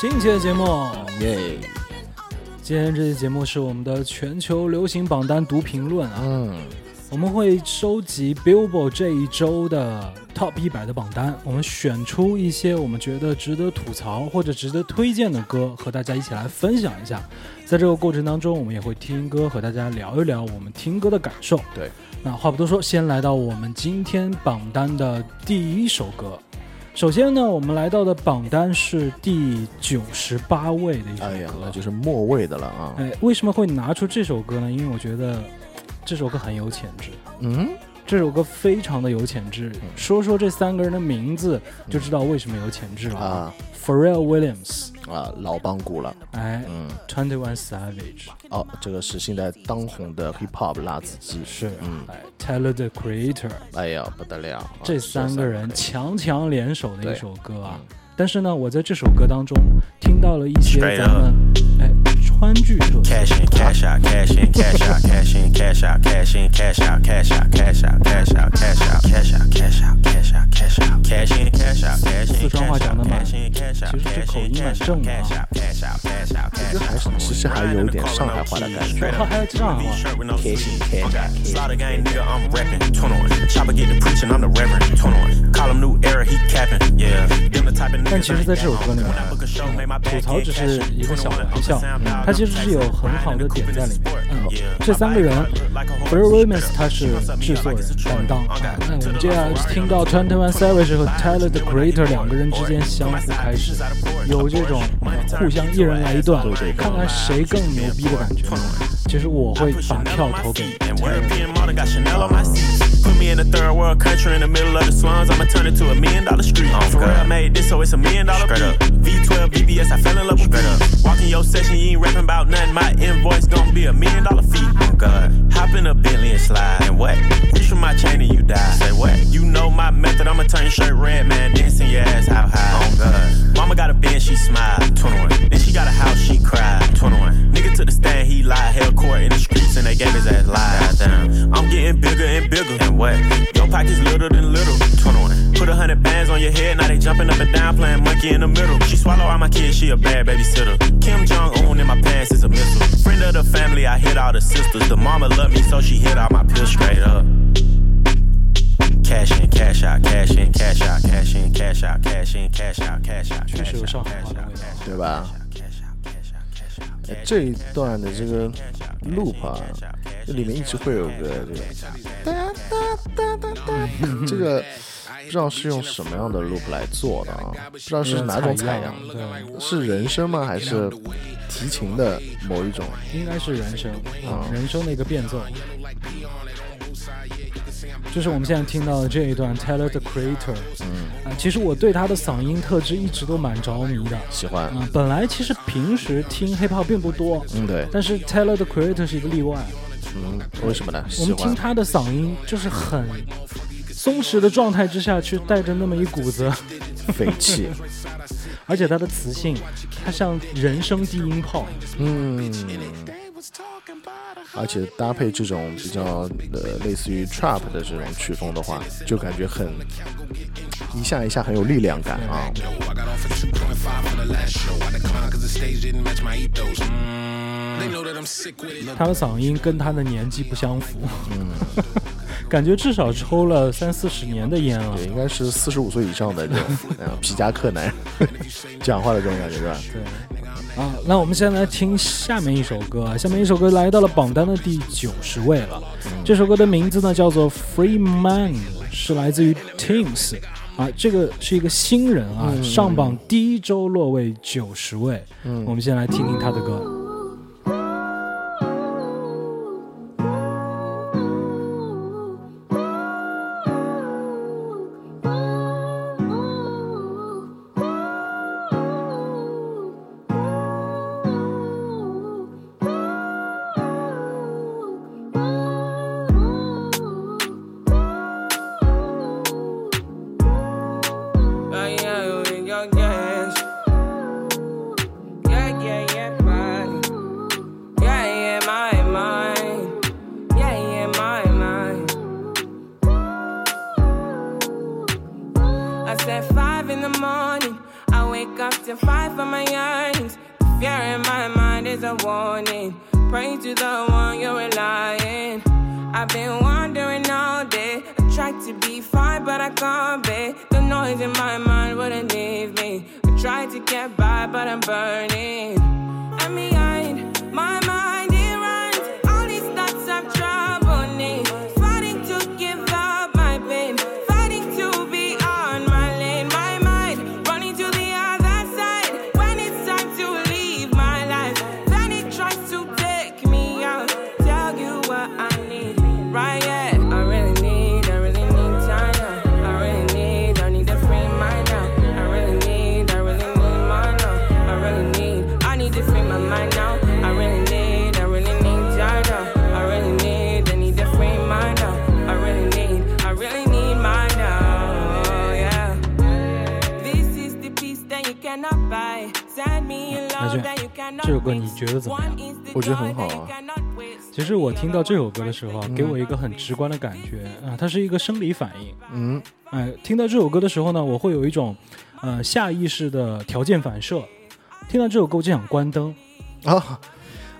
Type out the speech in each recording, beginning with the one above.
新一期的节目。耶，今天这期节目是我们的全球流行榜单读评论啊，嗯，我们会收集 Billboard 这一周的 Top 一百的榜单，我们选出一些我们觉得值得吐槽或者值得推荐的歌，和大家一起来分享一下。在这个过程当中，我们也会听歌，和大家聊一聊我们听歌的感受。对，那话不多说，先来到我们今天榜单的第一首歌。首先呢，我们来到的榜单是第九十八位的一首歌。哎呀，那就是末位的了啊。哎，为什么会拿出这首歌呢？因为我觉得这首歌很有潜质，嗯，这首歌非常的有潜质。说说这三个人的名字，就知道为什么有潜质了。啊 Pharrell Williams，啊，老帮鼓了。哎嗯，，Twenty One Savage，哦，这个是现在当红的 hip hop 辣子鸡。是，嗯，哎，Tyler the Creator，哎呀，不得了，啊这三个人强强联手的一首歌啊嗯。但是呢，我在这首歌当中听到了一些咱们哎川剧特色 Cash in, cash out, cash in, cash out, cash in, cash out, cash in, cash out, cash out, cash out, cash out, cash out, cash out, cash out, cash out, cash out, cash in, cash out, cash in, 四川话 cash 讲 out, 得蛮 cash in, cash out, 其实这 cash 口音蛮 cash 正 out, 的啊 cash out, cash out, cash out, 这 cash 还是其实还有一点上海话的感觉。它还有上海话。Cash in, cash out, cash in. Slaughter gang nigga, I'm reppin'. 21. Chopper get to preaching, I'm the reverend. 21. Call him new era, he capping. Yeah. Them the type of 但其实，在这首歌里面，吐槽只是一个小玩笑，它他其实是有很好的点在里面。嗯，这三个人 f r e e Williams 他是制作人担当啊。那我们接下来听到 Twenty One Savage 和 Tyler the Creator 两个人之间相互开始，有这种互相一人来一段，看看谁更牛逼的感觉。其实我会把票投给 And word being modern, got Chanel on my seat. Put me in a third world country in the middle of the slums. I'ma turn it to a million dollar street. Oh, for real, I made this, so it's a million dollar beat. V12 VBS, I fell in love with beat. Walk in your session, you ain't rapping about nothing. My invoice gon' be a million dollar fee. Oh God. Hop in a Bentley and slide. And what? Reach for my chain and you die. Say what? You know my method, I'ma turn your shirt red, man. Send your ass how high. Oh God. Mama got a Benz, she smiled. 21. Then she got a house, she cried. 21. Nigga took the stand, he lied. Held court in the streets and they gave his ass lies. Goddamn. I'm getting bigger and bigger. And what? Little than little. Put a hundred bands on your head, now they jumping up and down, playing monkey in the middle. She swallow all my kids, she a bad babysitter. Kim Jong Un in my pants is a missile. Friend of the family, I hit all the sisters. The mama loved me, so she hit all my pills straight up. Cash in, cash out, cash in, cash out, cash in, cash out, cash in, cash out, cash cash out, cash out 这一段的这个 loop 啊，这里面一直会有个这个哒哒哒哒哒，这个不知道是用什么样的 loop 来做的啊？不知道是哪种采样？是人声吗？还是提琴的某一种？应该是人声啊，嗯人声的一个变奏。就是我们现在听到的这一段 Taylor the Creator，嗯，啊，其实我对他的嗓音特质一直都蛮着迷的。喜欢。啊，本来其实平时听 hip hop 并不多，嗯，对，但是 Taylor the Creator 是一个例外。嗯，为什么呢？我。们听他的嗓音，就是很松弛的状态之下，去带着那么一股子，匪气。而且他的磁性，他像人声低音炮。嗯，而且搭配这种比较呃类似于 trap 的这种曲风的话就感觉很一下一下很有力量感啊。他的嗓音跟他的年纪不相符。嗯。感觉至少抽了三四十年的烟了。对应该是四十五岁以上的这种皮夹克男人 讲话的这种感觉是吧？对。啊，那我们现在来听下面一首歌啊，下面一首歌来到了榜单的第九十位了。这首歌的名字呢叫做《Free Man》，是来自于 Teams 啊，这个是一个新人啊，上榜第一周落位九十位。嗯我们先来听听他的歌。A warning. Pray to the one you're relying. I've been wandering all day. I tried to be fine, but I can't be. The noise in my mind wouldn't leave me. I tried to get by, but I'm burning. 这首歌你觉得怎么样我觉得很好啊其实我听到这首歌的时候啊，给我一个很直观的感觉啊，它是一个生理反应。嗯，哎，听到这首歌的时候呢，我会有一种呃下意识的条件反射。听到这首歌我就想关灯。啊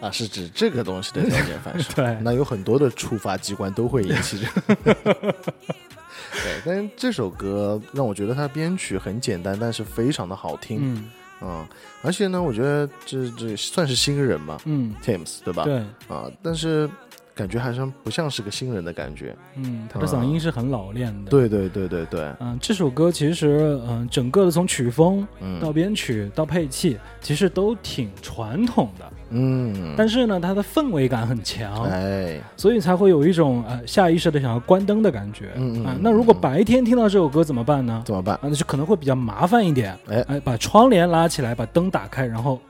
啊，是指这个东西的条件反射。对那有很多的触发机关都会引起这。对，但是这首歌让我觉得它编曲很简单，但是非常的好听。嗯嗯，而且呢，我觉得这这算是新人嘛嗯，，Thames 对吧？对，啊，但是感觉好像不像是个新人的感觉。嗯，他的嗓音是很老练的。，对对对对对，嗯、这首歌其实嗯、整个的从曲风到嗯编曲到配器，其实都挺传统的，嗯，但是呢，它的氛围感很强。哎，所以才会有一种呃下意识的想要关灯的感觉。啊嗯嗯嗯，那如果白天听到这首歌怎么办呢？怎么办啊，？那就可能会比较麻烦一点。哎哎，把窗帘拉起来，把灯打开，然后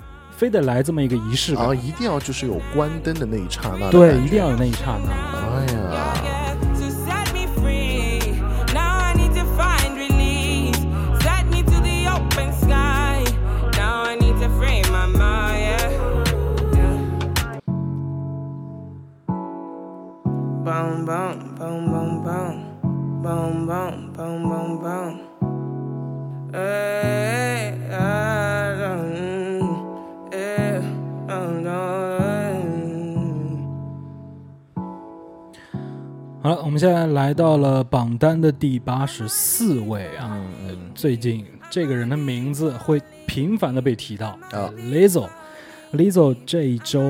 非得来这么一个仪式感啊，一定要就是有关灯的那一刹那，对，一定要有那一刹那。哎呀。好了，我们现在来到了榜单的第八十四位啊。嗯嗯最近这个人的名字会频繁的被提到啊 Lizzo。Lizzo 这一周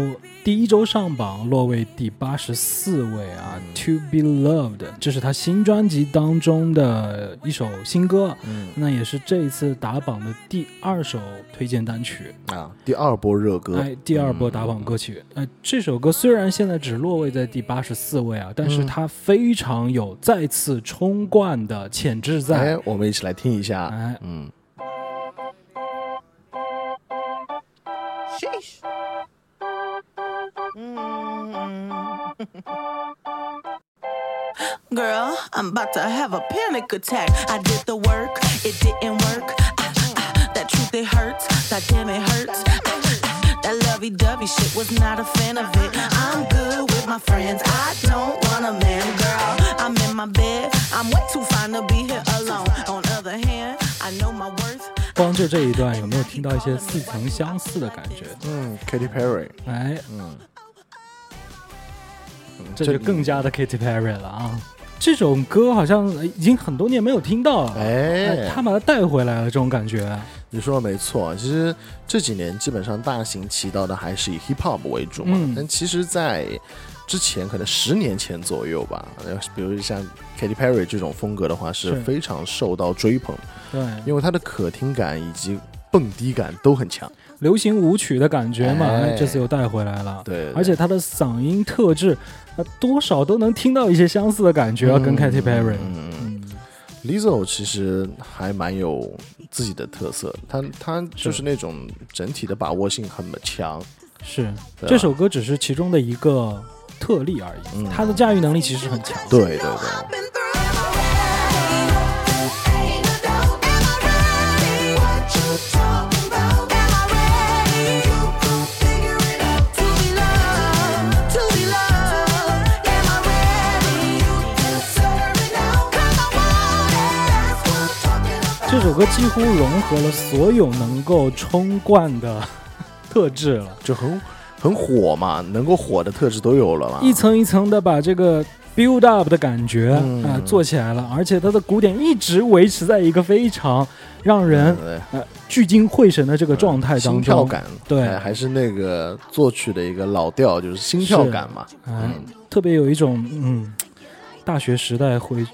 第一周上榜落位第八十四位啊、t o Be Loved，这是他新专辑当中的一首新歌，嗯。那也是这一次打榜的第二首推荐单曲，啊，第二波热歌，哎，第二波打榜歌曲。呃，这首歌虽然现在只落位在第八十四位啊，但是嗯它非常有再次冲冠的潜质在。哎，我们一起来听一下，哎，嗯，Sheesh. Girl, I'm about to have a panic attack. I did the work, it didn't work. Ah, ah, that truth, it hurts. That damn, it hurts. Ah, ah, that lovey dovey shit was not a fan of it. I'm good with my friends. I don't want a man, girl. I'm in my bed. I'm way too fine to be here alone. On other hand, I know my worth. 光就这一段，有没有听到一些似曾相识的感觉？嗯，Katy Perry，哎，嗯， 嗯这就更加的 Katy Perry 了啊！这种歌好像呃已经很多年没有听到了，哎他把它带回来了，这种感觉。你说的没错，其实这几年基本上大行其道的还是以 hip hop 为主嘛，嗯但其实，在之前可能十年前左右吧，呃比如像 Katy Perry 这种风格的话，是是非常受到追捧，对，因为它的可听感以及蹦迪感都很强。流行舞曲的感觉嘛，这次又带回来了。对，而且他的嗓音特质，呃，多少都能听到一些相似的感觉啊，跟 Katy Perry。嗯，Lizzo 其实还蛮有自己的特色，她她就是那种整体的把握性很强。是这首歌只是其中的一个特例而已，嗯他的驾驭能力其实很强。对对对，这首首歌几乎融合了所有能够冲冠的特质了，就很很火嘛，能够火的特质都有了嘛，一层一层的把这个 build up 的感觉啊、嗯做起来了，而且它的鼓点一直维持在一个非常让人聚精会神的这个状态当中，心跳感，对。还还是那个作曲的一个老调，就是心跳感嘛，哎嗯，特别有一种嗯，大学时代回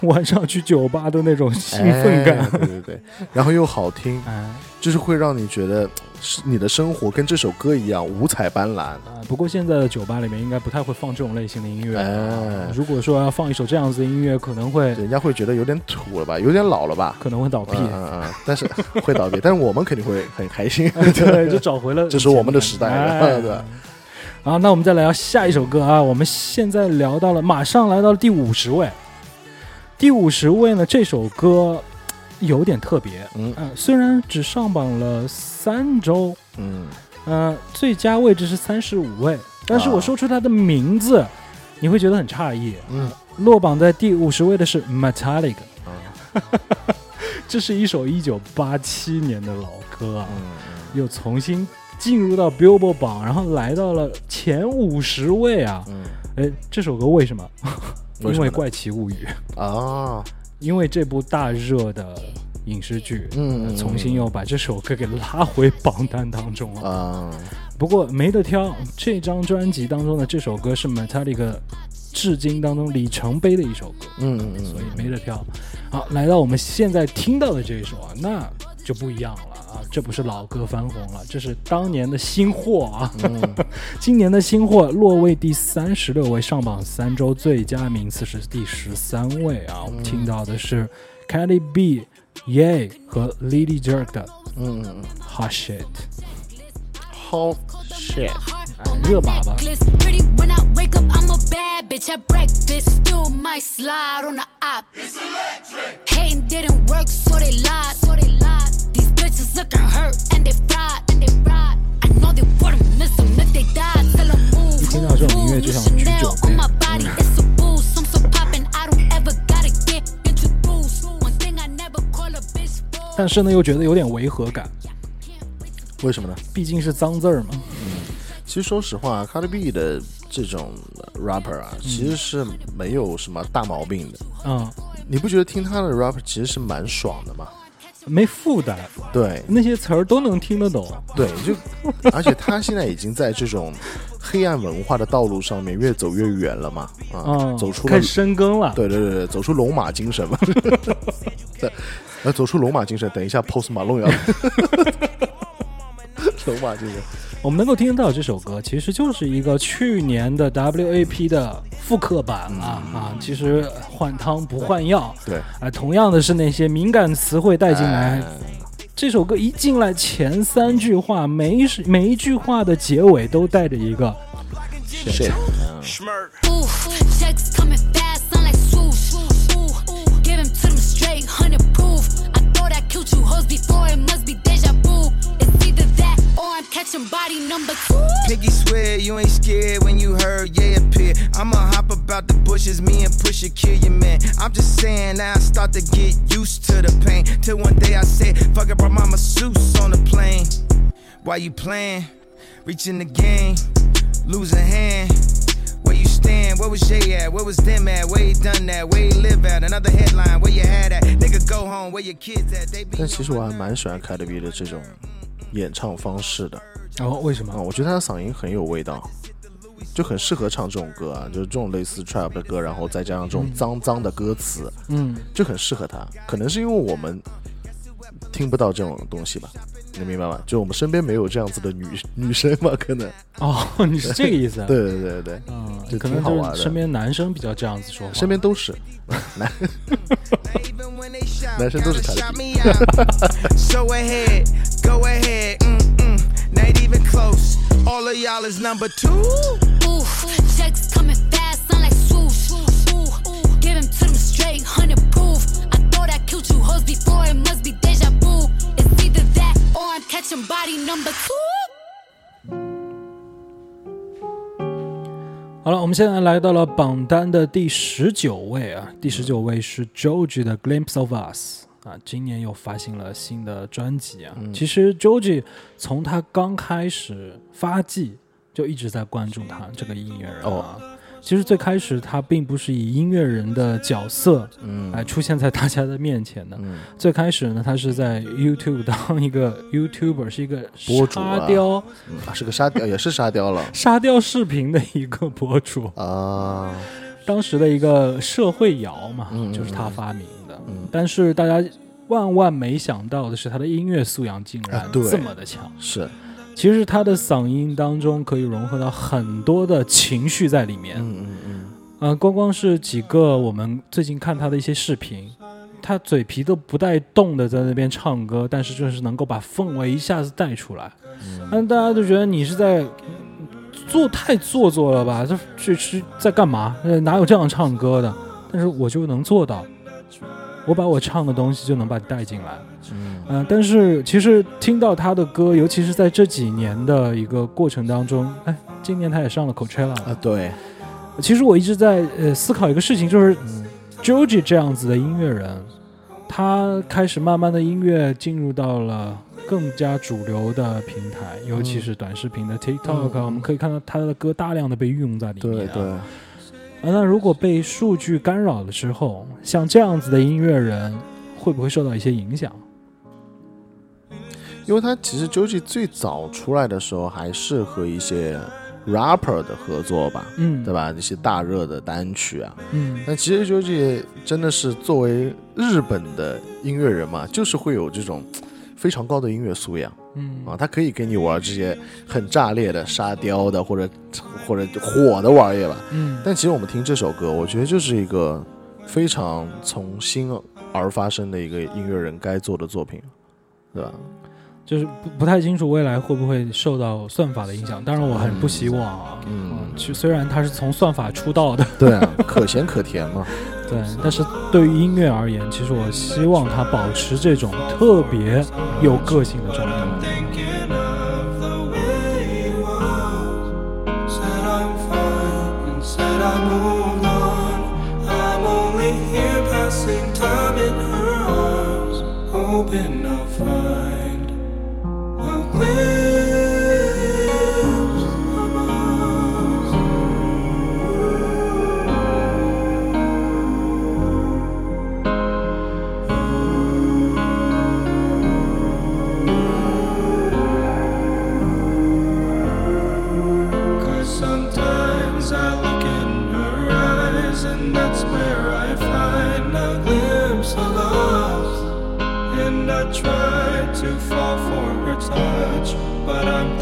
晚上去酒吧的那种兴奋感。哎对对对，然后又好听，哎就是会让你觉得是你的生活跟这首歌一样五彩斑斓。啊，不过现在的酒吧里面应该不太会放这种类型的音乐。哎如果说要放一首这样子的音乐，可能会人家会觉得有点土了吧，有点老了吧？可能会倒闭。嗯嗯嗯，但是会倒闭，但是我们肯定会很开心。对，就找回了。这是我们的时代对好，那我们再来聊下一首歌啊。我们现在聊到了，马上来到了第五十位。第五十位呢，这首歌有点特别。嗯呃，虽然只上榜了三周，嗯，呃，最佳位置是三十五位，但是我啊说出它的名字，你会觉得很诧异。嗯，落榜在第五十位的是 Metallica，啊 这是一首一九八七年的老歌啊，嗯又重新进入到 Billboard 榜，然后来到了前五十位啊。嗯哎，这首歌为什么？因为《怪奇物语》，嗯啊，因为这部大热的影视剧，嗯重新又把这首歌给拉回榜单当中了。啊，不过没得挑，这张专辑当中的这首歌是 Metallica 至今当中里程碑的一首歌，嗯嗯所以嗯，没得挑。好，来到我们现在听到的这一首啊，那就不一样了。啊，这不是老歌翻红了，这是当年的新货啊。嗯今年的新货落位第三十六位，上榜三周，最佳名次是第十三位啊。我们听到的是 Kelly B、Ye 和 Lady Jerk 的嗯嗯 Hot Shit，，Hot shit，哎，热粑粑。Pretty when I wake up, I'm a bad bitch at breakfast. Still might slide on the op. Hating didn't work, so they lied. So they lied. Bitches looking hurt and they fried. And they fried. I know they wouldn't miss them if they died. Tell 'em move, 一听到这种音乐就想去酒 Chanel on my body, it's a boost. I'm so poppin', I don't ever gotta get introduced. One thing I never call a bitch for. 但是呢，又觉得有点违和感，为什么呢？毕竟是脏字儿嘛。其实说实话，Cardi B 的这种 rapper 啊，其实是没有什么大毛病的。嗯，你不觉得听他的 rapper 其实是蛮爽的吗？没负担，对那些词儿都能听得懂。对，就而且他现在已经在这种黑暗文化的道路上面越走越远了嘛，啊，嗯，走出了开始深耕了。对对对对，走出龙马精神嘛。对，呃，走出龙马精神，等一下 Post Malone 要龙马精神，我们能够听到这首歌，其实就是一个去年的 WAP 的复刻版啊、啊！其实换汤不换药对，啊，同样的是那些敏感词汇带进来。哎这首歌一进来，前三句话每一每一句话的结尾都带着一个 two. Piggy swear you ain't scared when you heard yeah appear. I'ma hop about the bushes, me and Pusha kill your man. I'm just saying now I start to get used to the pain. Till one day I said, fuck it, brought my masseuse on the plane. Why you playing? Reaching the game, losing hand. Where you stand? Where was Jay at? Where was them at? Where he done that? Where he live at? Another headline, where you had at? Nigga, go home, where your kids at? They be 但其实我还蛮喜欢 Cardi B 的这种 演唱方式的然哦，为什啊、么？我觉得他的嗓音很有味道，就很适合唱这种歌啊，就是这种类似 trap 的歌，然后再加上这种脏脏的歌词，嗯，就很适合他。可能是因为我们听不到这种东西吧，你明白吗？就我们身边没有这样子的女女生嘛，可能。哦，你是这个意思？，对对对对，嗯，就可能挺好玩的就是身边男生比较这样子说话。身边都是男。Even when they shout, Man, she kinda does it, shout Cardi me out. so ahead, go ahead, mm-mm, not even close. All of y'all is number two. Ooh, checks coming fast, sound like swoosh. Ooh, give him to them straight, hundred proof. I thought I killed you hoes before, it must be deja vu. It's either catching body number two. 好了，我们现在来到了榜单的第十九位啊，第十九位是 George 的《Glimpse of Us》啊，今年又发行了新的专辑啊。嗯其实 Joji 从他刚开始发迹就一直在关注他这个音乐人哦啊。其实最开始他并不是以音乐人的角色嗯。来出现在大家的面前的。嗯。最开始呢，他是在 YouTube 当一个 YouTuber，是一个博主啊。沙雕、是个沙雕，也是沙雕了。沙雕视频的一个博主。啊，当时的一个社会摇嘛，嗯就是他发明的。嗯但是大家万万没想到的是，他的音乐素养竟然这么的强。是，其实他的嗓音当中可以融合到很多的情绪在里面。嗯嗯嗯，呃，光光是几个我们最近看他的一些视频，他嘴皮都不带动的在那边唱歌，但是就是能够把氛围一下子带出来。但大家都觉得你是在嗯做太做作了吧？这这是在干嘛？呃，哪有这样唱歌的？但是我就能做到，我把我唱的东西就能把你带进来。嗯嗯、但是其实听到他的歌，尤其是在这几年的一个过程当中，哎，今年他也上了 Coachella 啊对，其实我一直在呃思考一个事情，就是 Joji 这样子的音乐人，他开始慢慢的音乐进入到了更加主流的平台，尤其是短视频的 TikTok，、嗯我们可以看到他的歌大量的被运用在里面、啊。对对，啊，那如果被数据干扰了之后，像这样子的音乐人会不会受到一些影响？因为他其实 Joji 最早出来的时候还是和一些 rapper 的合作吧，嗯，对吧？一些大热的单曲啊，嗯，但其实 Joji 真的是作为日本的音乐人嘛，就是会有这种非常高的音乐素养嗯啊，他可以给你玩这些很炸裂的沙雕的或者或者火的玩意吧。嗯，但其实我们听这首歌，我觉得就是一个非常从心而发生的一个音乐人该做的作品，对吧？就是不不太清楚未来会不会受到算法的影响，当然我很不希望啊。嗯嗯，其实虽然他是从算法出道的，对啊，可咸可甜嘛。对，但是对于音乐而言，其实我希望他保持这种特别有个性的状态。But I'm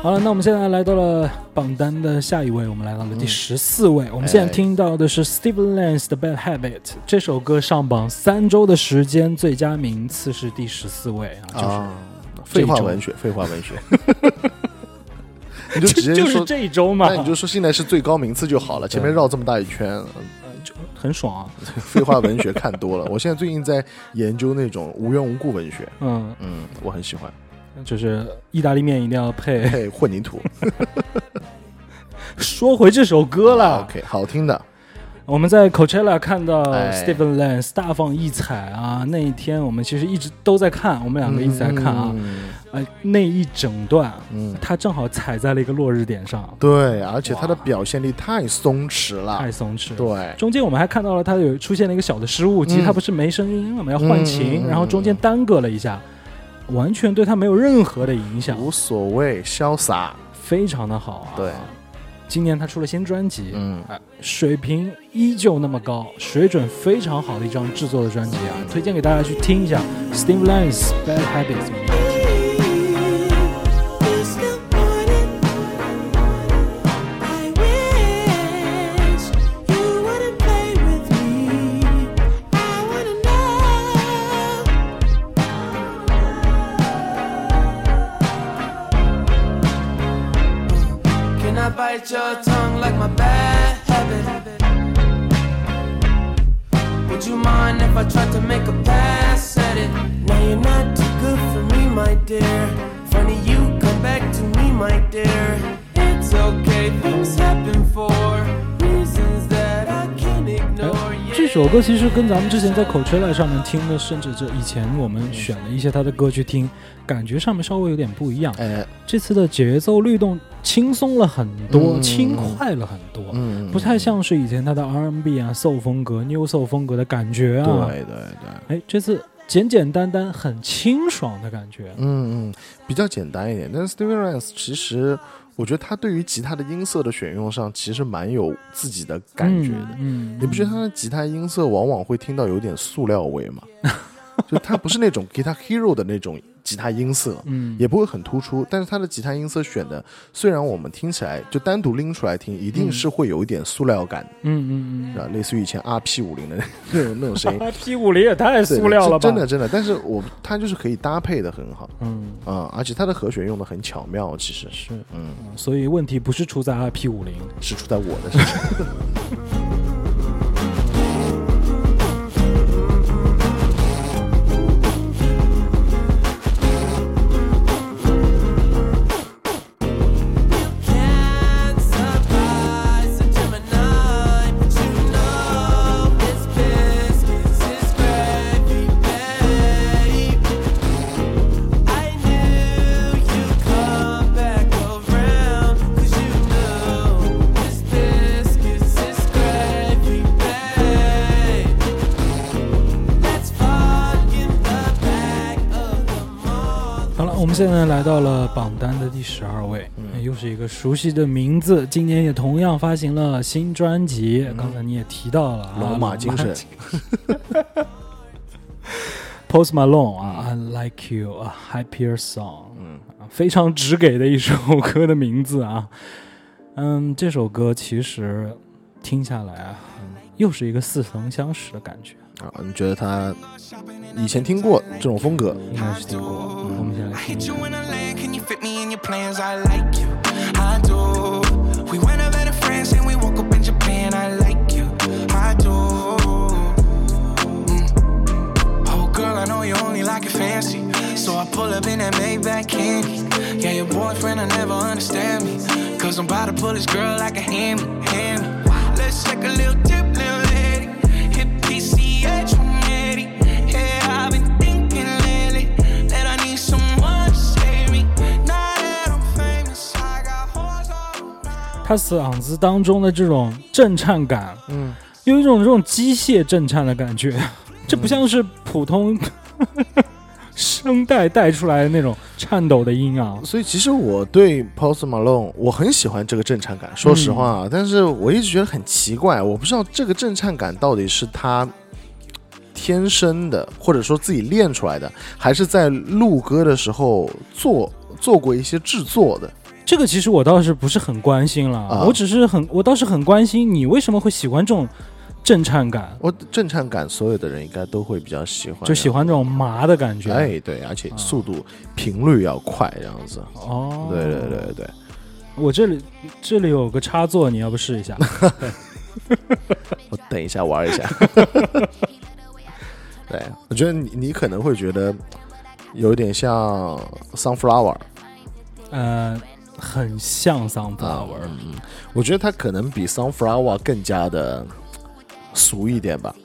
好了，那我们现在来到了榜单的下一位，我们来到了第十四位。我们现在听到的是 Steven Lance 的《Bad Habit》这首歌上榜三周的时间，最佳名次是第十四位啊，就是、啊，废话文学，废话文学。你就直接就是说，这一周嘛，那你就说现在是最高名次就好了，前面绕这么大一圈，很爽啊。废话文学看多了。我现在最近在研究那种无缘无故文学，嗯，嗯，我很喜欢，就是意大利面一定要配。配混凝土。说回这首歌了，OK，好听的，我们在 Coachella 看到哎。Steven Lance 大放异彩啊！那一天我们其实一直都在看，我们两个一直在看啊。嗯。呃，那一整段，嗯，他正好踩在了一个落日点上，对，而且他的表现力太松弛了。太，松弛。对，中间我们还看到了他有出现了一个小的失误，其实他不是没声音了嘛，要换琴，然后中间耽搁了一下，完全对他没有任何的影响，无所谓，潇洒，非常的好啊。对，今年他出了新专辑，嗯，啊，水平依旧那么高，水准非常好的一张制作的专辑啊，推荐给大家去听一下。Steve Lance Bad Habits your tongue like my bad habit. Would you mind if I tried to make a pass at it? Now you're not too good for me, my dear. Funny you 首歌其实跟咱们之前在口吹来上面听的，甚至这以前我们选了一些他的歌去听，感觉上面稍微有点不一样。哎，这次的节奏律动轻松了很多，嗯轻快了很多，嗯，不太像是以前他的 R&B 啊、soul 风格、New soul 风格的感觉啊。对对对，哎，这次简简单单、很清爽的感觉。嗯嗯，比较简单一点。但是 Stevie Rance 其实，我觉得他对于吉他的音色的选用上，其实蛮有自己的感觉的。嗯，嗯你不觉得他的吉他音色往往会听到有点塑料味吗？就它不是那种 Guitar Hero 的那种吉他音色，嗯，也不会很突出，但是它的吉他音色选的，虽然我们听起来就单独拎出来听，一定是会有一点塑料感，嗯嗯嗯，啊？类似于以前 RP 五零的那 种那种声音。，RP 五零也太塑料了吧？真的真的，但是我它就是可以搭配的很好嗯，啊、而且它的和弦用的很巧妙，其实是，嗯，所以问题不是出在 R P 五零。是出在我的身上。现在来到了榜单的第十二位，嗯又是一个熟悉的名字。今年也同样发行了新专辑，刚才你也提到了啊，嗯龙马精神 Post Malone 啊，I Like You 啊，Happier Song，嗯啊非常直给的一首歌的名字啊。嗯，这首歌其实听下来啊，又是一个似曾相识的感觉，啊，你觉得他以前听过这种风格？应该是听过。我们先来 I 听 hit 一 you 下。when I land. Can you fit me in your plans? I like you. I do. We went over to France and we woke up in Japan. I like you. I do. Mm. Oh, girl, I know you only like it fancy. So I pull up in that Maybach candy. Yeah, your boyfriend, I never understand me. Cause I'm about to pull this girl like a hammy, hammy. Let's take a little dip, little 他嗓子当中的这种震颤感，嗯，有一种这种机械震颤的感觉，这不像是普通 声带带出来的那种颤抖的音啊。所以其实我对 Post Malone 我很喜欢这个震颤感，说实话啊，但是我一直觉得很奇怪，我不知道这个震颤感到底是他天生的，或者说自己练出来的，还是在录歌的时候做做过一些制作的。这个其实我倒是不是很关心了，啊我只是很，我倒是很关心你为什么会喜欢这种震颤感，我震颤感，所有的人应该都会比较喜欢，就喜欢这种麻的感觉。哎，对，而且速度、频率要快，这样子。哦，对对对对，我这里这里有个插座，你要不试一下？我等一下玩一下。对，我觉得你你可能会觉得有点像 Sunflower 呃，很像 Sunflower，、我觉得它可能比 Sunflower 更加的俗一点吧。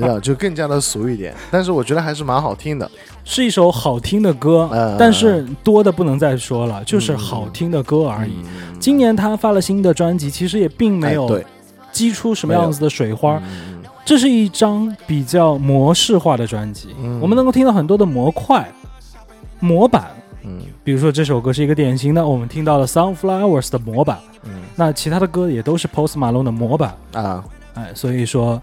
啊，就更加的俗一点，但是我觉得还是蛮好听的。是一首好听的歌，嗯但是多的不能再说了，就是好听的歌而已。嗯今年他发了新的专辑，其实也并没有激出什么样子的水花。嗯。这是一张比较模式化的专辑，嗯。我们能够听到很多的模块、模板。嗯比如说这首歌是一个典型的，我们听到了 Sunflowers 的模板，嗯。那其他的歌也都是 Post Malone 的模板。啊，哎，所以说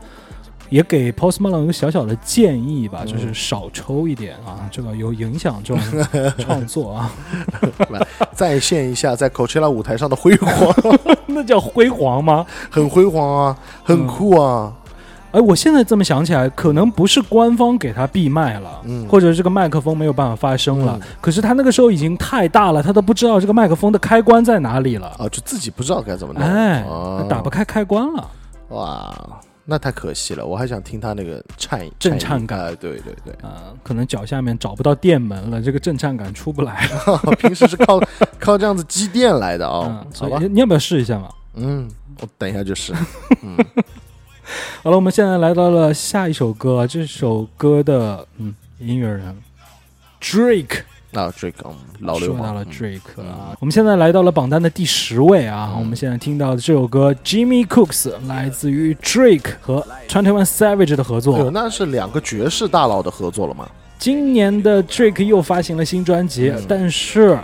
也给 Post Malone 一个小小的建议吧，嗯。就是少抽一点啊，这个有影响这种创作啊，来再现一下在 Coachella 舞台上的辉煌，那叫辉煌吗？很辉煌啊，很酷啊。哎，我现在这么想起来，可能不是官方给他闭麦了，嗯。或者这个麦克风没有办法发声了，嗯。可是他那个时候已经太大了，他都不知道这个麦克风的开关在哪里了，啊，就自己不知道该怎么弄，哎，哦。他打不开开关了。哇，那太可惜了，我还想听他那个颤震颤感。哎，对对对，啊、可能脚下面找不到电门了，这个震颤感出不来。平时是靠 靠这样子积电来的哦。嗯，，所好吧。以，你要不要试一下嘛？嗯，我等一下就试，嗯，好了，我们现在来到了下一首歌，这首歌的嗯音乐人 Drake 那 Drake 嗯老流氓说到了嗯 Drake 啊，我们现在来到了榜单的第十位啊，我们现在听到的这首歌 Jimmy Cooks 来自于 Drake 和 Twenty One Savage 的合作。那是两个爵士大佬的合作了吗？今年的 Drake 又发行了新专辑，嗯但是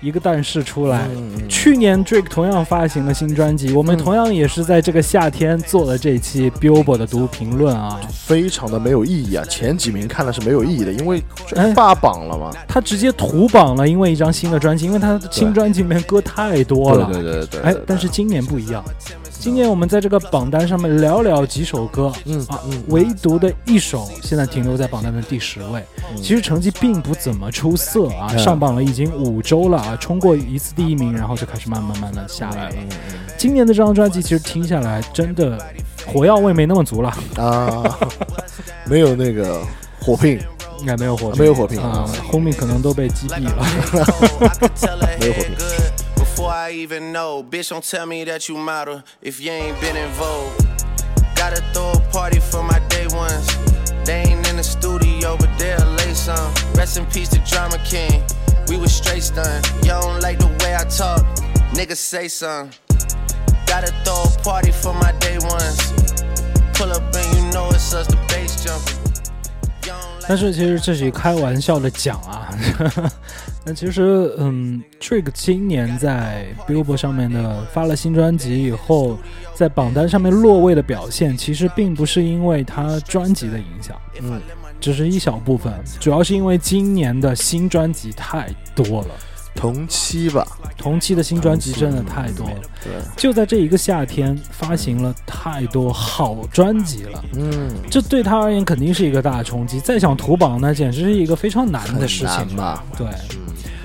一个但是出来，去年 Drake 同样发行了新专辑，我们嗯同样也是在这个夏天做了这期 Billboard 的读评论啊。非常的没有意义啊！前几名看了是没有意义的，因为哎霸榜了嘛。他直接屠榜了，因为一张新的专辑，因为他的新专辑里面歌太多了。对对对对，哎对，但是今年不一样，今年我们在这个榜单上面寥寥几首歌，嗯啊嗯，唯独的一首现在停留在榜单的第十位，其实成绩并不怎么出色啊，嗯。上榜了已经五周了啊，冲过一次第一名，然后就开始慢慢慢慢的下来了。嗯今年的这张专辑其实听下来真的火药味没那么足了，嗯啊，没有那个火拼，应该没有火没有火拼。啊，后面可能都被击毙了。没有火拼 before I even know. Bitch, don't tell me that you model if you ain't been in vogue. Gotta throw a party for my day ones. They ain't in the studio, but they'll lay some. Rest in peace to Drama King. We was straight stunned. You don't like the way I talk, niggas say something. Gotta throw a party for my day ones. Pull up and you know it's us, the bass jumping. 但是其实这是开玩笑的讲啊。那其实，嗯，Trick 今年在 Billboard 上面的发了新专辑以后，在榜单上面落位的表现，其实并不是因为他专辑的影响，嗯，只是一小部分，主要是因为今年的新专辑太多了，同期吧，同期的新专辑真的太多了。对，就在这一个夏天，发行了太多好专辑了。嗯，这对他而言肯定是一个大冲击，再想图榜呢，简直是一个非常难的事情难吧？对，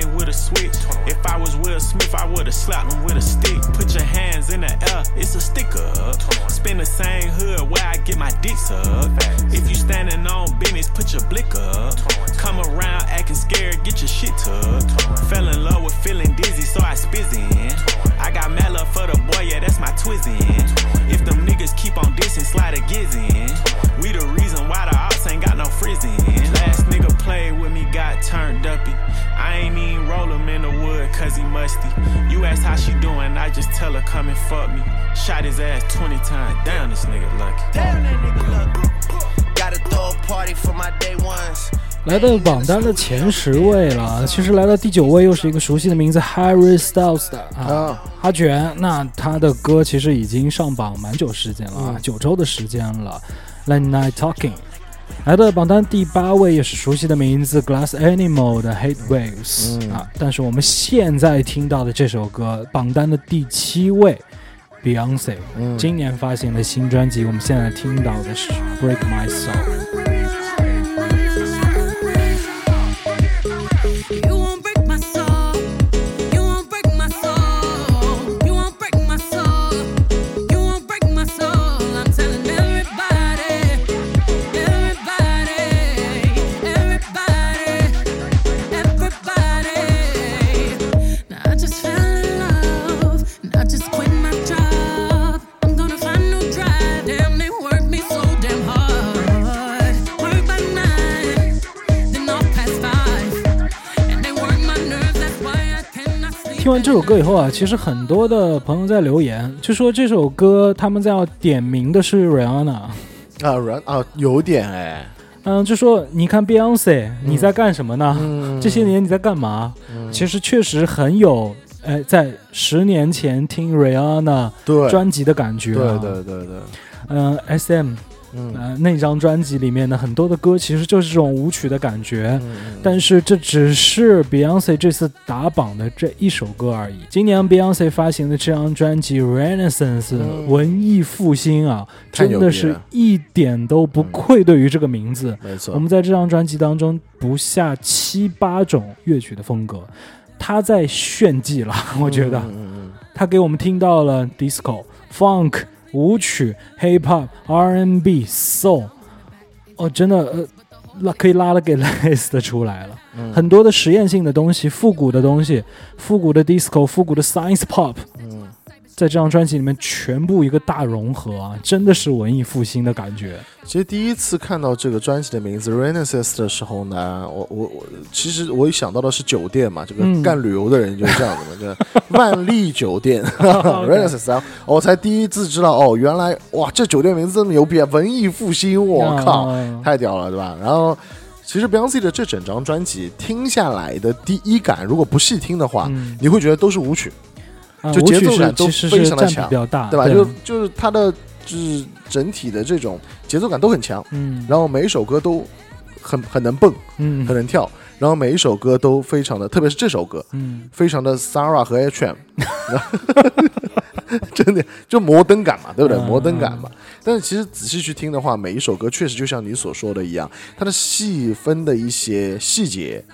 came with a switch. If I was Will Smith, I would've slapped him with a stick. Put your hands in the air, it's a sticker. Spin the same hood where I get my dicks up. If you standing on business, put your blick up. Come around acting scared, get your shit tucked. Fell in love with feeling dizzy, so I spizzin'. I got mad love for the boy, yeah, that's my twizzin'. If them niggas keep on dissing, slide a gizzin'. We the reason why the ops ain't got no frizzin'. Played with me, got turned uppy. I ain't even roll him in the wood cause he musty. You ask how she doing, I just tell her come and fuck me. Shot his ass 20 times. down this nigga lucky. Damn that nigga lucky. Gotta throw a party for my day ones. 来到榜单的前十位了，其实来到第九位又是一个熟悉的名字 Harry Styles 的啊，啊，哈卷。那他的歌其实已经上榜蛮久时间了九周的时间了。Late Night Talking 来到榜单第八位也是熟悉的名字 Glass Animal 的 Hate Waves、嗯。啊，但是我们现在听到的这首歌榜单的第七位 Beyonce、嗯。今年发行的新专辑，我们现在听到的是 Break My Soul。首歌以后啊，其实很多的朋友在留言，就说这首歌他们在要点名的是 Rihanna。啊，软啊，有点哎，嗯，就说你看 Beyonce，你在干什么呢？嗯这些年你在干嘛？嗯其实确实很有，哎，在十年前听 Rihanna 专辑的感觉、啊。对对对对，嗯、s m 嗯呃那张专辑里面的很多的歌其实就是这种舞曲的感觉。嗯但是这只是 Beyonce 这次打榜的这一首歌而已。今年 Beyonce 发行的这张专辑《Renaissance》嗯文艺复兴啊，真的是一点都不愧对于这个名字。没错，我们在这张专辑当中不下七八种乐曲的风格，他在炫技了，我觉得。嗯嗯嗯他给我们听到了 disco、funk、舞曲、hip hop、R&B、soul，哦，真的呃，拉可以拉的给 list 的出来了，嗯。很多的实验性的东西、复古的东西、复古的 disco、复古的 science pop，嗯在这张专辑里面全部一个大融合啊，真的是文艺复兴的感觉。其实第一次看到这个专辑的名字 Renaissance 的时候呢，我我我，其实我一想到的是酒店嘛，这个嗯干旅游的人就是这样子嘛，就万丽酒店 Renaissance，然后我才第一次知道哦，原来哇，这酒店名字这么牛逼啊，文艺复兴，我靠，啊太屌了，对吧？然后。其实 Beyonce 的这整张专辑听下来的第一感，如果不细听的话，嗯你会觉得都是舞曲，就节奏感都非常的强比较大，对吧？就就是它的就是整体的这种节奏感都很强，嗯然后每一首歌都很很能蹦，嗯很能跳，然后每一首歌都非常的，特别是这首歌，嗯非常的 Sarah 和 H.M，真的就摩登感嘛，对不对？嗯摩登感嘛。但是其实仔细去听的话，每一首歌确实就像你所说的一样，它的细分的一些细节，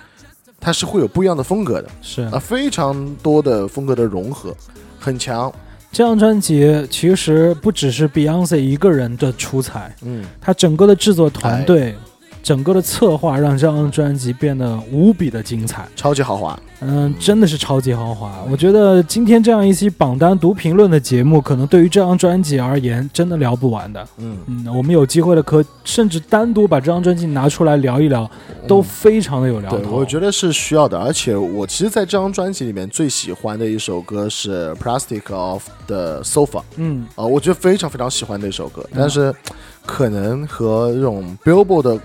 它是会有不一样的风格的。是。啊，非常多的风格的融合，很强。这张专辑其实不只是 Beyonce 一个人的出彩，嗯，它整个的制作团队、整个的策划让这张专辑变得无比的精彩。超级豪华。嗯，真的是超级豪华。我觉得今天这样一期榜单读评论的节目，可能对于这张专辑而言，真的聊不完的。嗯，嗯，我们有机会的可甚至单独把这张专辑拿出来聊一聊，都非常的有聊对，头。我觉得是需要的。而且我其实在这张专辑里面最喜欢的一首歌是《Plastic of the Sofa》嗯啊、我觉得非常非常喜欢的一首歌，但是可能和这种 Billboard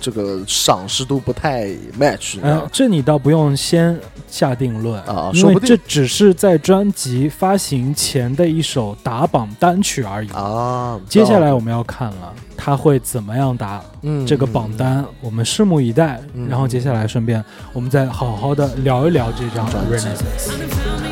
这个赏识度不太 match，你知道呃，？这你倒不用先下定论因为啊说不定这只是在专辑发行前的一首打榜单曲而已。啊，接下来我们要看了，他会怎么样打嗯这个榜单，我们拭目以待。嗯然后接下来顺便我们再好好的聊一聊这张专辑 Renaissance。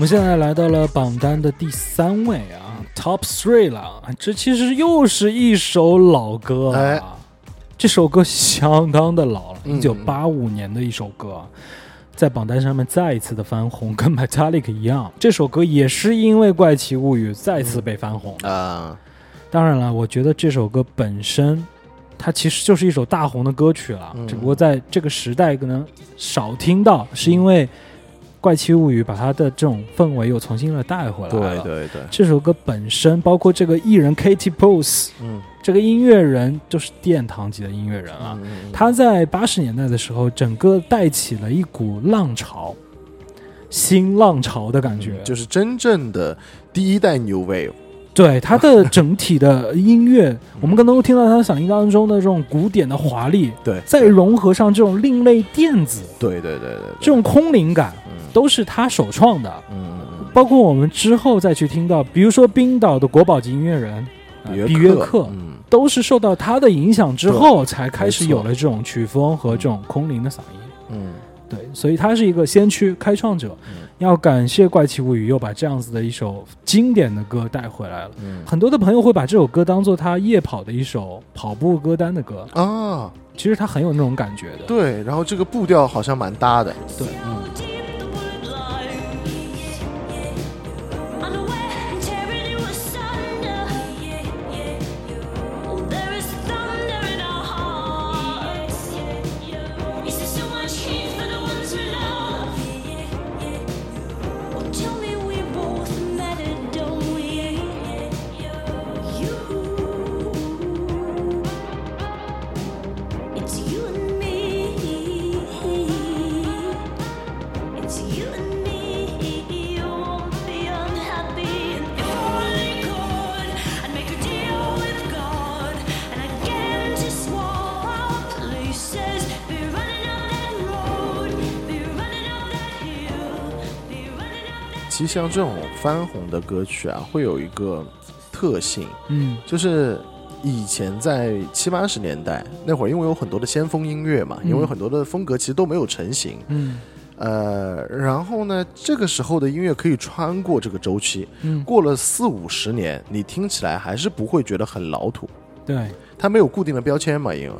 我们现在来到了榜单的第三位啊，Top Three 了。这其实又是一首老歌啊，哎。这首歌相当的老了，嗯。一九八五年的一首歌。啊。在榜单上面再一次的翻红，跟 Metallic 一样，这首歌也是因为《怪奇物语》再次被翻红。啊，当然了，我觉得这首歌本身，它其实就是一首大红的歌曲了，嗯。只不过在这个时代可能少听到，是因为《怪奇物语》把它的这种氛围又重新的带回来对了。对对，这首歌本身，包括这个艺人 Katy Perry，嗯。这个音乐人就是殿堂级的音乐人啊。嗯嗯他在八十年代的时候，整个带起了一股浪潮，新浪潮的感觉。嗯就是真正的第一代 New Wave，对他的整体的音乐，我们更能够听到他嗓音当中的这种古典的华丽，对，再融合上这种另类电子，对对对对对，这种空灵感，嗯都是他首创的。嗯嗯包括我们之后再去听到，比如说冰岛的国宝级音乐人比约克，嗯都是受到他的影响之后，才开始有了这种曲风和这种空灵的嗓音。嗯对，所以他是一个先驱开创者。嗯要感谢怪奇物语又把这样子的一首经典的歌带回来了。嗯很多的朋友会把这首歌当做他夜跑的一首跑步歌单的歌，啊，其实他很有那种感觉的。对，然后这个步调好像蛮搭的，对，嗯。翻红的歌曲啊，会有一个特性，嗯。就是以前在七八十年代那会儿，因为有很多的先锋音乐嘛，嗯。因为很多的风格其实都没有成型，嗯。呃，然后呢，这个时候的音乐可以穿过这个周期，嗯，过了四五十年，你听起来还是不会觉得很老土，对，它没有固定的标签嘛，因为，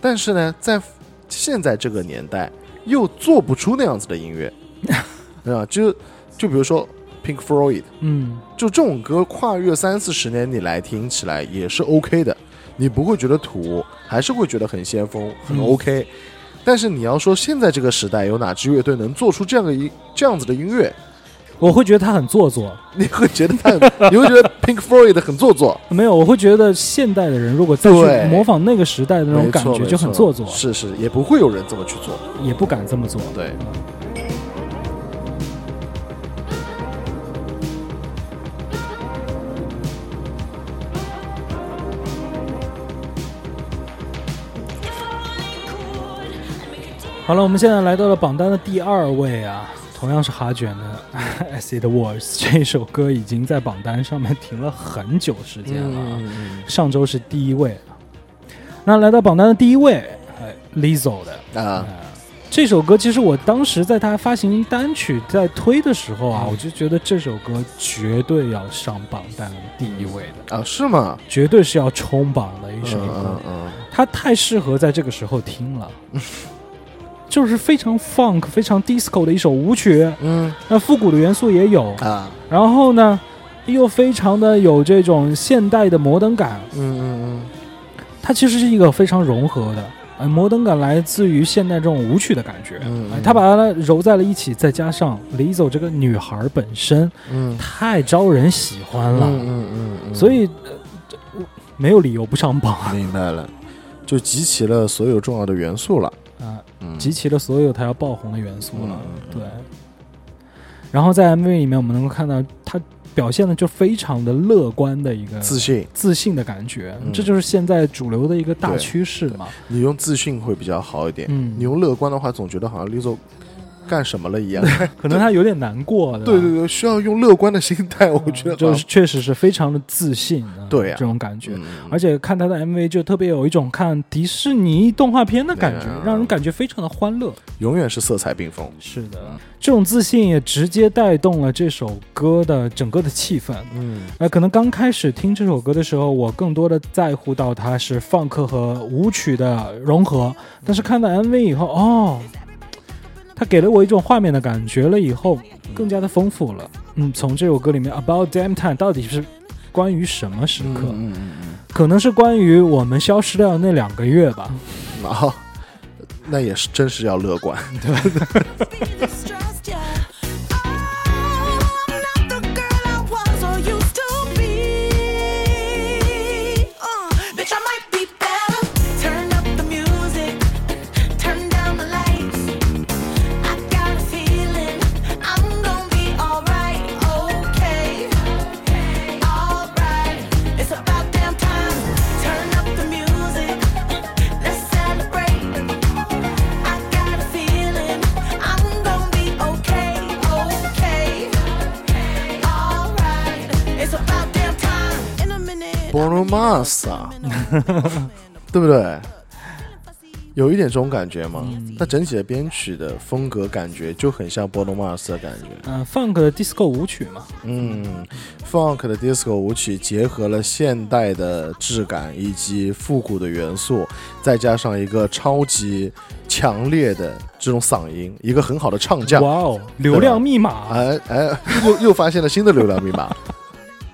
但是呢，在现在这个年代又做不出那样子的音乐，对吧？就就比如说 Pink Floyd，嗯。就这种歌跨越三四十年，你来听起来也是 OK 的，你不会觉得土，还是会觉得很先锋，很嗯。OK。但是你要说现在这个时代有哪支乐队能做出这样的一这样子的音乐，我会觉得他很做作。你会觉得他，你会觉得 Pink Floyd 很做作，没有，我会觉得现代的人如果再去模仿那个时代的那种感觉，就很做作，是是，也不会有人这么去做。也不敢这么做。对，好了，我们现在来到了榜单的第二位啊，同样是哈卷的 《Acid Wars》这首歌已经在榜单上面停了很久时间了啊，嗯上周是第一位。那来到榜单的第一位，哎，Lizzo 的。啊，这首歌，其实我当时在他发行单曲在推的时候嗯。啊，我就觉得这首歌绝对要上榜单第一位的，啊，是吗？绝对是要冲榜的一首嗯歌嗯。嗯，它太适合在这个时候听了，就是非常 funk、非常 disco 的一首舞曲，嗯。那复古的元素也有，啊，然后呢，又非常的有这种现代的摩登感，嗯嗯嗯。它其实是一个非常融合的。哎，摩登感来自于现代这种舞曲的感觉，嗯哎，它把它揉在了一起，再加上 Lizzo 这个女孩本身嗯。太招人喜欢了，嗯嗯嗯嗯，所以、呃这没有理由不上榜明白了，就集齐了所有重要的元素了。啊。嗯，集齐了所有他要爆红的元素了。对，然后在 MV 里面，我们能够看到他表现的就非常的乐观的一个自信，自信的感觉，嗯这就是现在主流的一个大趋势嘛。你用自信会比较好一点。嗯你用乐观的话，总觉得好像 Lizzo 干什么了一样。可能他有点难过，对对对，需要用乐观的心态，我觉得就是确实是非常的自信，啊对呀这种感觉。嗯而且看他的 MV 就特别有一种看迪士尼动画片的感觉啊，让人感觉非常的欢乐。永远是色彩缤纷。是的，这种自信也直接带动了这首歌的整个的气氛。嗯呃，可能刚开始听这首歌的时候，我更多的在乎到它是放克和舞曲的融合，但是看到 MV 以后，哦，它给了我一种画面的感觉了，以后更加的丰富了。嗯，从这首歌里面 About Damn Time 到底是关于什么时刻？嗯嗯嗯可能是关于我们消失掉的那两个月吧。嗯，啊，那也是真是要乐观。Distressed, yeah. Bruno Mars 啊，对不对？有一点这种感觉吗？那整体的编曲的风格感觉就很像 Bruno Mars 的感觉。嗯、f u n k 的 disco 舞曲嘛，嗯，funk 的 disco 舞曲结合了现代的质感以及复古的元素，再加上一个超级强烈的这种嗓音，一个很好的唱将。哇哦，流量密码。哎哎，又又发现了新的流量密码。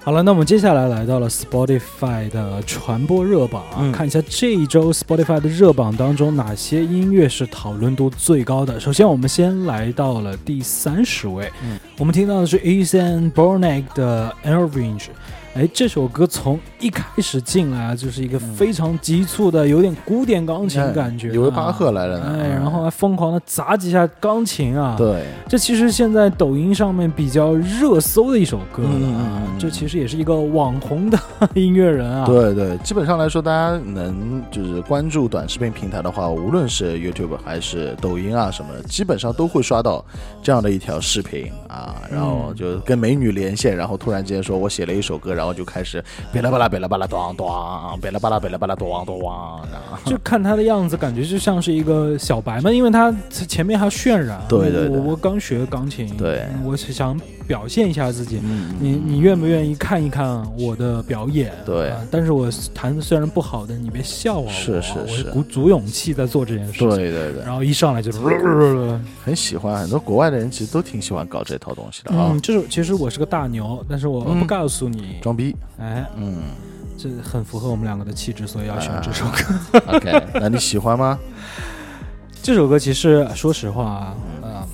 好了，那我们接下来来到了 Spotify 的传播热榜啊，嗯看一下这一周 Spotify 的热榜当中哪些音乐是讨论度最高的。首先，我们先来到了第三十位，嗯我们听到的是 Ethan b o r n e c k 的 Orange。哎，这首歌从一开始进来啊，就是一个非常急促的，有点古典钢琴感觉、啊，以为巴赫来了呢。哎，然后还疯狂的砸几下钢琴啊。对，这其实现在抖音上面比较热搜的一首歌了嗯这其实也是一个网红的 音乐人啊。对对，基本上来说，大家能就是关注短视频平台的话，无论是 YouTube 还是抖音啊什么的，基本上都会刷到这样的一条视频啊，然后就跟美女连线，然后突然之间说我写了一首歌，然后就开始贝拉巴拉贝拉巴拉咚咚，贝拉巴拉贝拉巴拉咚咚，然后。就看他的样子，感觉就像是一个小白嘛，因为他前面还要渲染。对对对。我我刚学钢琴，对。嗯我是想表现一下自己。嗯你你愿不愿意看一看我的表演？对啊但是我弹的虽然不好的，你别笑话我，是是是我鼓足勇气在做这件事情。对对对，然后一上来就，很喜欢，很多国外的人其实都挺喜欢搞这套东西的啊嗯，，这首其实我是个大牛，但是我嗯不告诉你。装逼，哎，嗯这很符合我们两个的气质，所以要选这首歌。，OK，那你喜欢吗？这首歌其实说实话啊，呃，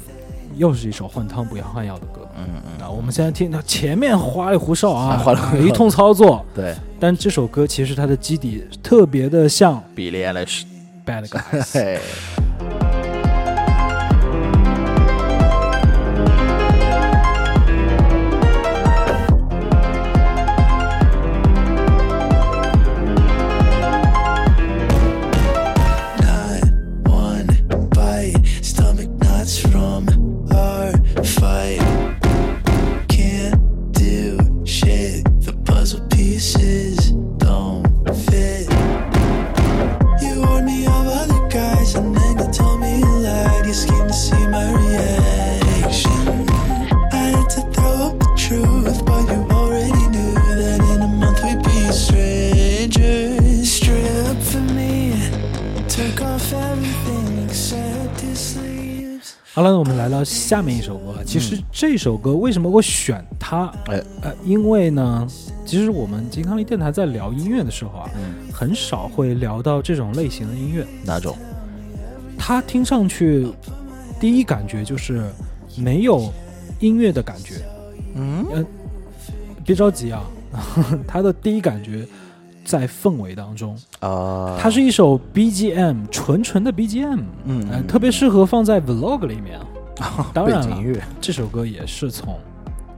又是一首换汤不要换药的歌。嗯嗯，啊，我们现在听到前面花里胡哨啊，啊花里胡哨。一通操作，对。但这首歌其实它的基底特别的像，Billie Eilish，Bad Guys。下面一首歌。其实这首歌为什么我选它？哎呃，因为呢，其实我们金康利电台在聊音乐的时候啊，嗯很少会聊到这种类型的音乐。哪种？它听上去第一感觉就是没有音乐的感觉。嗯别着急啊，它的第一感觉在氛围当中。啊，它是一首 BGM，纯纯的 BGM，嗯呃，特别适合放在 Vlog 里面。当然了这首歌也是从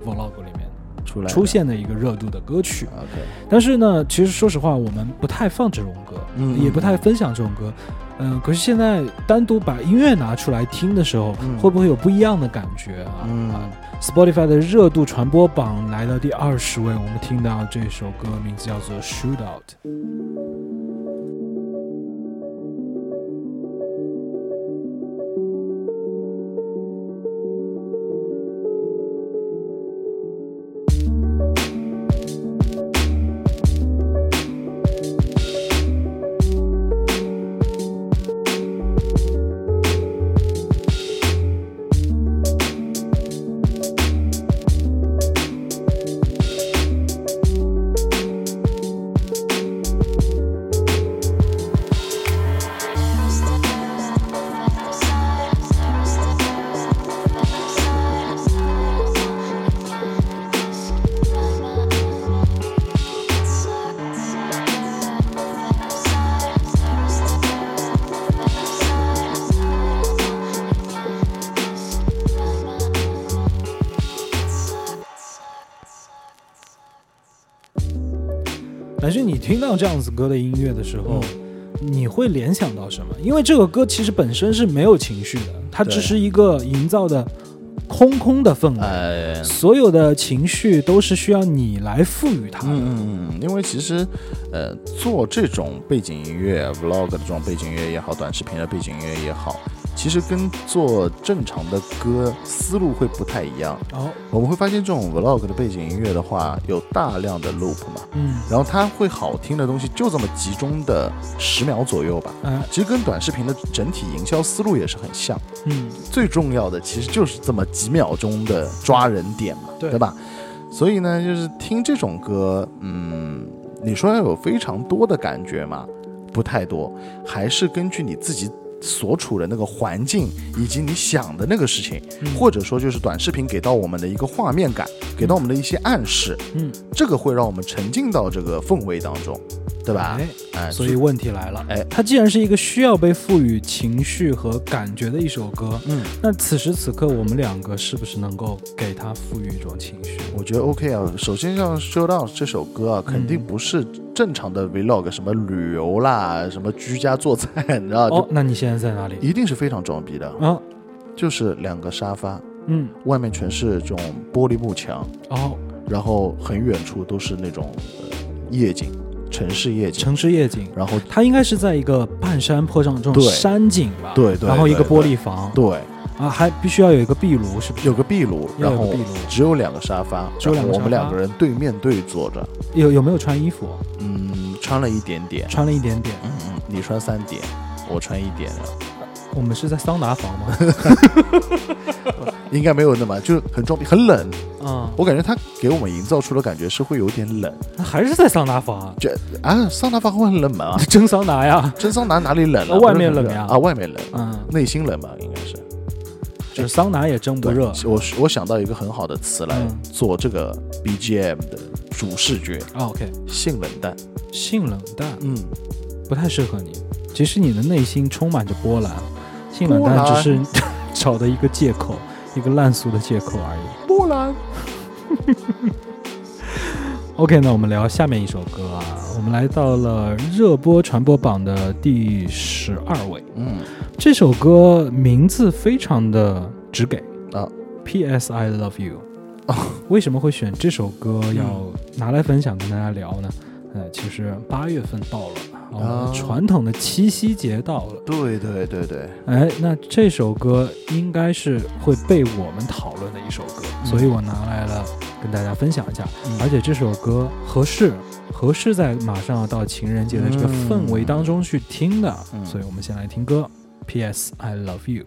Vlog 里面出来出现的一个热度的歌曲。OK，但是呢，其实说实话，我们不太放这种歌，嗯也不太分享这种歌。嗯、可是现在单独把音乐拿出来听的时候，嗯。会不会有不一样的感觉啊？嗯。啊，Spotify 的热度传播榜来到第二十位，我们听到这首歌名字叫做《Shoot 到这样子歌的音乐的时候，你会联想到什么？因为这个歌其实本身是没有情绪的，它只是一个营造的空空的氛围，哎，所有的情绪都是需要你来赋予它的。嗯嗯嗯，因为其实，呃，做这种背景音乐，vlog 的这种背景音乐也好，短视频的背景音乐也好，其实跟做正常的歌思路会不太一样。哦，我们会发现，这种 vlog 的背景音乐的话，有大量的 loop 嘛，嗯，然后它会好听的东西就这么集中的十秒左右吧。嗯，其实跟短视频的整体营销思路也是很像。嗯，最重要的其实就是这么几秒钟的抓人点嘛，对吧？所以呢，就是听这种歌，嗯，你说要有非常多的感觉嘛，不太多，还是根据你自己所处的那个环境，以及你想的那个事情，嗯。或者说就是短视频给到我们的一个画面感，给到我们的一些暗示，嗯，这个会让我们沉浸到这个氛围当中，对吧？哎哎，所以问题来了，哎它既然是一个需要被赋予情绪和感觉的一首歌，嗯，那此时此刻我们两个是不是能够给它赋予一种情绪？我觉得 OK 啊。首先像《Show Down》这首歌啊，肯定不是正常的 Vlog，什么旅游啦，什么居家做菜，你知道，哦就，那你现在在哪里？一定是非常装逼的。啊，就是两个沙发，嗯，外面全是这种玻璃幕墙，哦，然后很远处都是那种呃夜景，城市夜景，城市夜景，然后它应该是在一个半山坡上这种山景吧？对对然后一个玻璃房，对，啊，还必须要有一个壁炉，是不是？有个壁炉，然后壁炉只有两个沙发，只有两个我们两个人对面对坐着，有有没有穿衣服？嗯，穿了一点点，穿了一点点。嗯嗯，你穿三点，我穿一点，我们是在桑拿房吗？应该没有那么就很装逼，很冷。啊，我感觉他给我们营造出的感觉是会有点冷，那还是在桑拿房啊？这啊，桑拿房会很冷门啊，真桑拿呀？蒸桑拿哪里冷了？外面冷呀啊，外面冷，嗯，内心冷吧，应该是。就是桑拿也蒸不热。我我想到一个很好的词来嗯做这个 BGM 的主视觉，啊 OK，性冷淡。性冷淡嗯，不太适合你。其实你的内心充满着波澜，性冷淡波澜只是 找的一个借口，一个烂俗的借口而已。波兰。OK，那我们聊下面一首歌啊，我们来到了热播传播榜的第十二位。嗯这首歌名字非常的直给啊，P.S. I love you。为什么会选这首歌要拿来分享跟大家聊呢？呃，其实八月份到了，我们啊传统的七夕节到了。对对对对，哎，那这首歌应该是会被我们讨论的一首歌，嗯所以我拿来了跟大家分享一下。嗯而且这首歌合适，合适在马上要到情人节的这个氛围当中去听的，嗯所以我们先来听歌。P.S. I love you。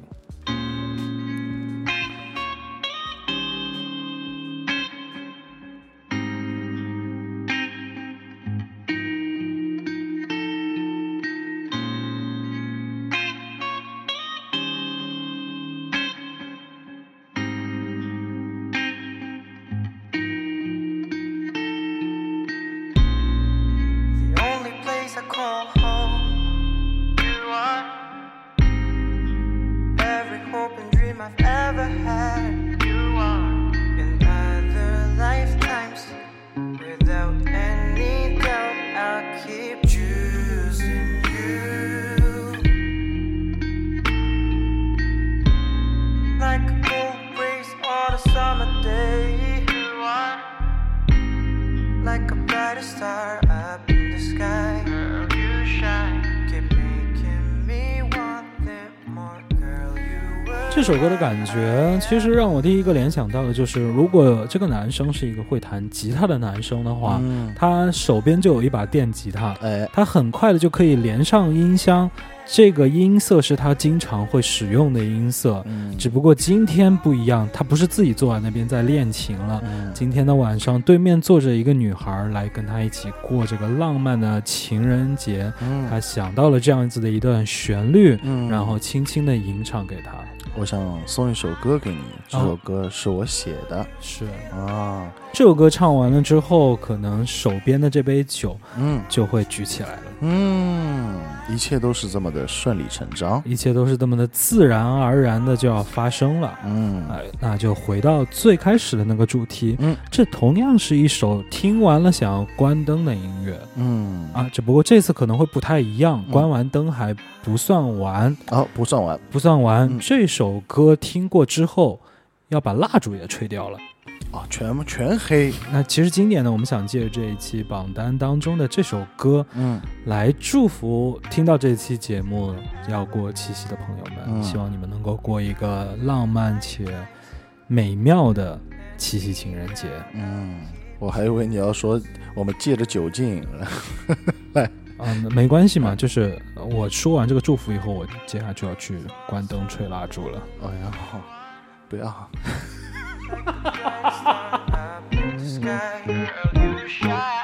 这首歌的感觉，其实让我第一个联想到的就是，如果这个男生是一个会弹吉他的男生的话，嗯，他手边就有一把电吉他，哎，他很快的就可以连上音箱，这个音色是他经常会使用的音色。嗯只不过今天不一样，他不是自己坐在那边在练琴了。嗯今天的晚上，对面坐着一个女孩来跟他一起过这个浪漫的情人节。嗯他想到了这样子的一段旋律，嗯然后轻轻的吟唱给他。我想送一首歌给你，这哦首歌是我写的。是。啊，这首歌唱完了之后，可能手边的这杯酒嗯。就会举起来了。嗯，一切都是这么的顺理成章，一切都是这么的自然而然的就要发生了。嗯。哎，那就回到最开始的那个主题，嗯，这同样是一首听完了想要关灯的音乐。嗯。啊，只不过这次可能会不太一样，嗯。关完灯还不算完，哦，不算完，不算完。嗯。这首歌听过之后，要把蜡烛也吹掉了。啊，全全黑，那其实今年呢，我们想借着这一期榜单当中的这首歌，嗯。来祝福听到这期节目要过七夕的朋友们，嗯。希望你们能够过一个浪漫且美妙的七夕情人节。嗯，我还以为你要说我们借着酒劲来，嗯，没关系嘛，就是我说完这个祝福以后，我接下来就要去关灯、吹蜡烛了。哎呀，不要，Girl, you shine,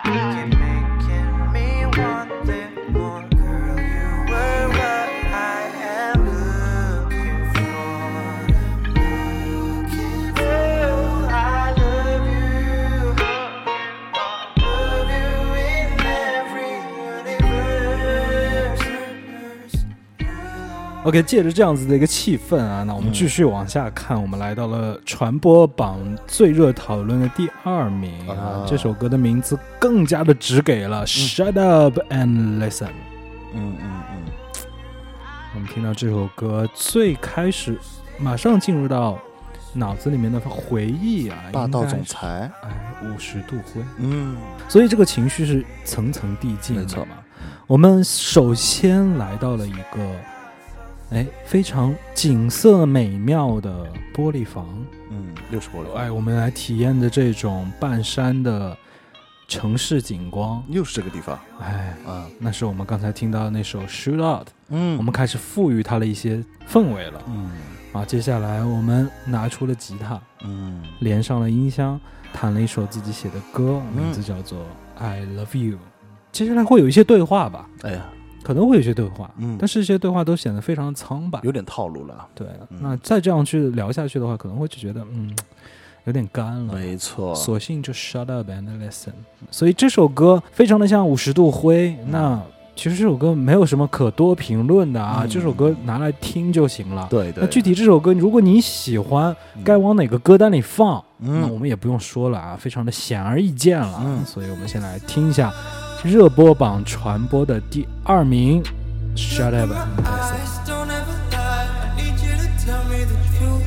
OK，借着这样子的一个气氛啊，那我们继续往下看，我们来到了传播榜最热讨论的第二名啊啊，这首歌的名字更加的直给了、Shut up and listen。嗯嗯嗯，我们听到这首歌最开始，马上进入到脑子里面的回忆啊，霸道总裁，哎，五十度灰，嗯，所以这个情绪是层层递进的没错。嘛。我们首先来到了一个，哎，非常景色美妙的玻璃房，嗯，六十玻璃，哎，我们来体验的这种半山的城市景观，又是这个地方，哎，啊，那是我们刚才听到的那首《Shoot Out》，嗯。我们开始赋予它了一些氛围了。嗯。啊，接下来我们拿出了吉他，嗯。连上了音箱，弹了一首自己写的歌，嗯。名字叫做《I Love You》。接下来会有一些对话吧，哎呀，可能会有些对话，嗯但是这些对话都显得非常苍白。有点套路了，对，嗯那再这样去聊下去的话，可能会就觉得嗯有点干了。没错，索性就 shut up and listen。所以这首歌非常的像五十度灰。那其实这首歌没有什么可多评论的啊，嗯这首歌拿来听就行了。对对，那具体这首歌，如果你喜欢，嗯该往哪个歌单里放，嗯那我们也不用说了啊，非常的显而易见了。嗯所以我们先来听一下热播榜传播的第二名，Shut Up i just。Don't ever lie. I need you to tell me the truth.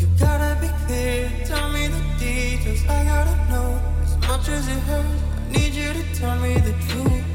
You gotta be clear. Tell me the details. I gotta know as much as it hurts. I need you to tell me the truth.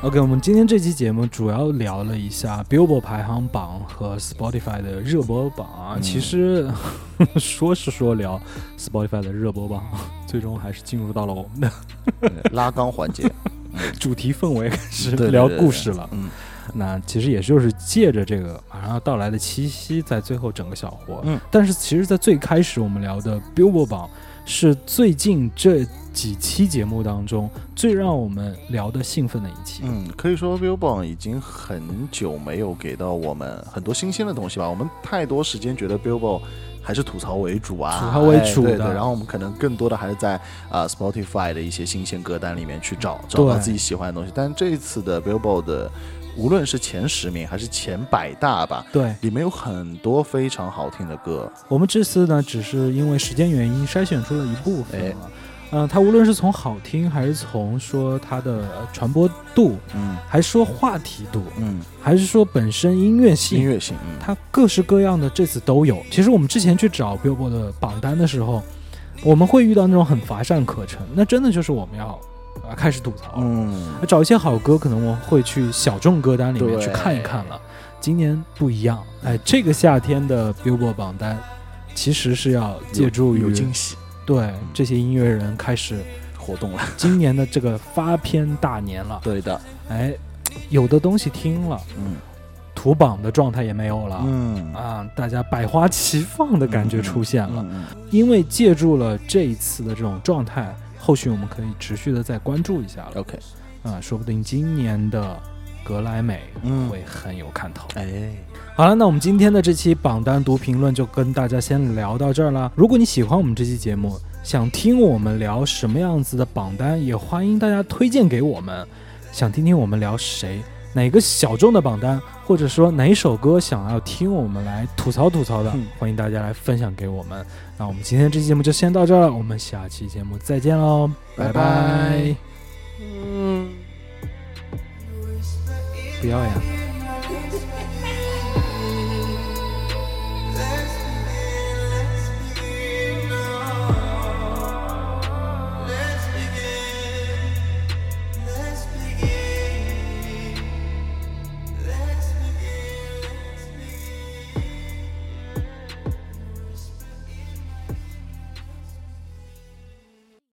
OK，我们今天这期节目主要聊了一下 Billboard 排行榜和 Spotify 的热播榜啊。嗯其实 说是说聊 Spotify 的热播榜，最终还是进入到了我们的拉缸环节，主题氛围，开始聊故事了。嗯那其实也就是借着这个马上要到来的七夕，在最后整个小活。嗯，但是其实，在最开始我们聊的 Billboard 榜，是最近这几期节目当中最让我们聊得兴奋的一期。嗯，可以说 Billboard 已经很久没有给到我们很多新鲜的东西吧。我们太多时间觉得 Billboard 还是吐槽为主啊，吐槽为主的哎对对。然后我们可能更多的还是在啊、呃 Spotify 的一些新鲜歌单里面去找找到自己喜欢的东西。但这一次的 Billboard 的无论是前十名还是前百大吧，对里面有很多非常好听的歌。我们这次呢，只是因为时间原因筛选出了一部分哎了。嗯、它无论是从好听，还是从说它的呃传播度，嗯还是说话题度，嗯，还是说本身音乐性，音乐性，嗯它各式各样的这次都有。其实我们之前去找 Billboard 的榜单的时候，我们会遇到那种很乏善可陈，那真的就是我们要啊开始吐槽了。嗯，找一些好歌，可能我们会去小众歌单里面去看一看了。今年不一样，哎，这个夏天的 Billboard 榜单其实是要借助于有惊喜对这些音乐人开始活动了。今年的这个发片大年了，对的，哎，有的东西听了，嗯。土榜的状态也没有了。嗯，啊，大家百花齐放的感觉出现了，嗯因为借助了这一次的这种状态，后续我们可以持续的再关注一下了。OK，啊，说不定今年的格莱美嗯会很有看头。哎，好了，那我们今天的这期榜单读评论就跟大家先聊到这儿了。如果你喜欢我们这期节目，想听我们聊什么样子的榜单，也欢迎大家推荐给我们。想听听我们聊谁，哪个小众的榜单，或者说哪首歌想要听我们来吐槽吐槽的，嗯欢迎大家来分享给我们。那我们今天这期节目就先到这儿了，我们下期节目再见喽，拜拜拜不要呀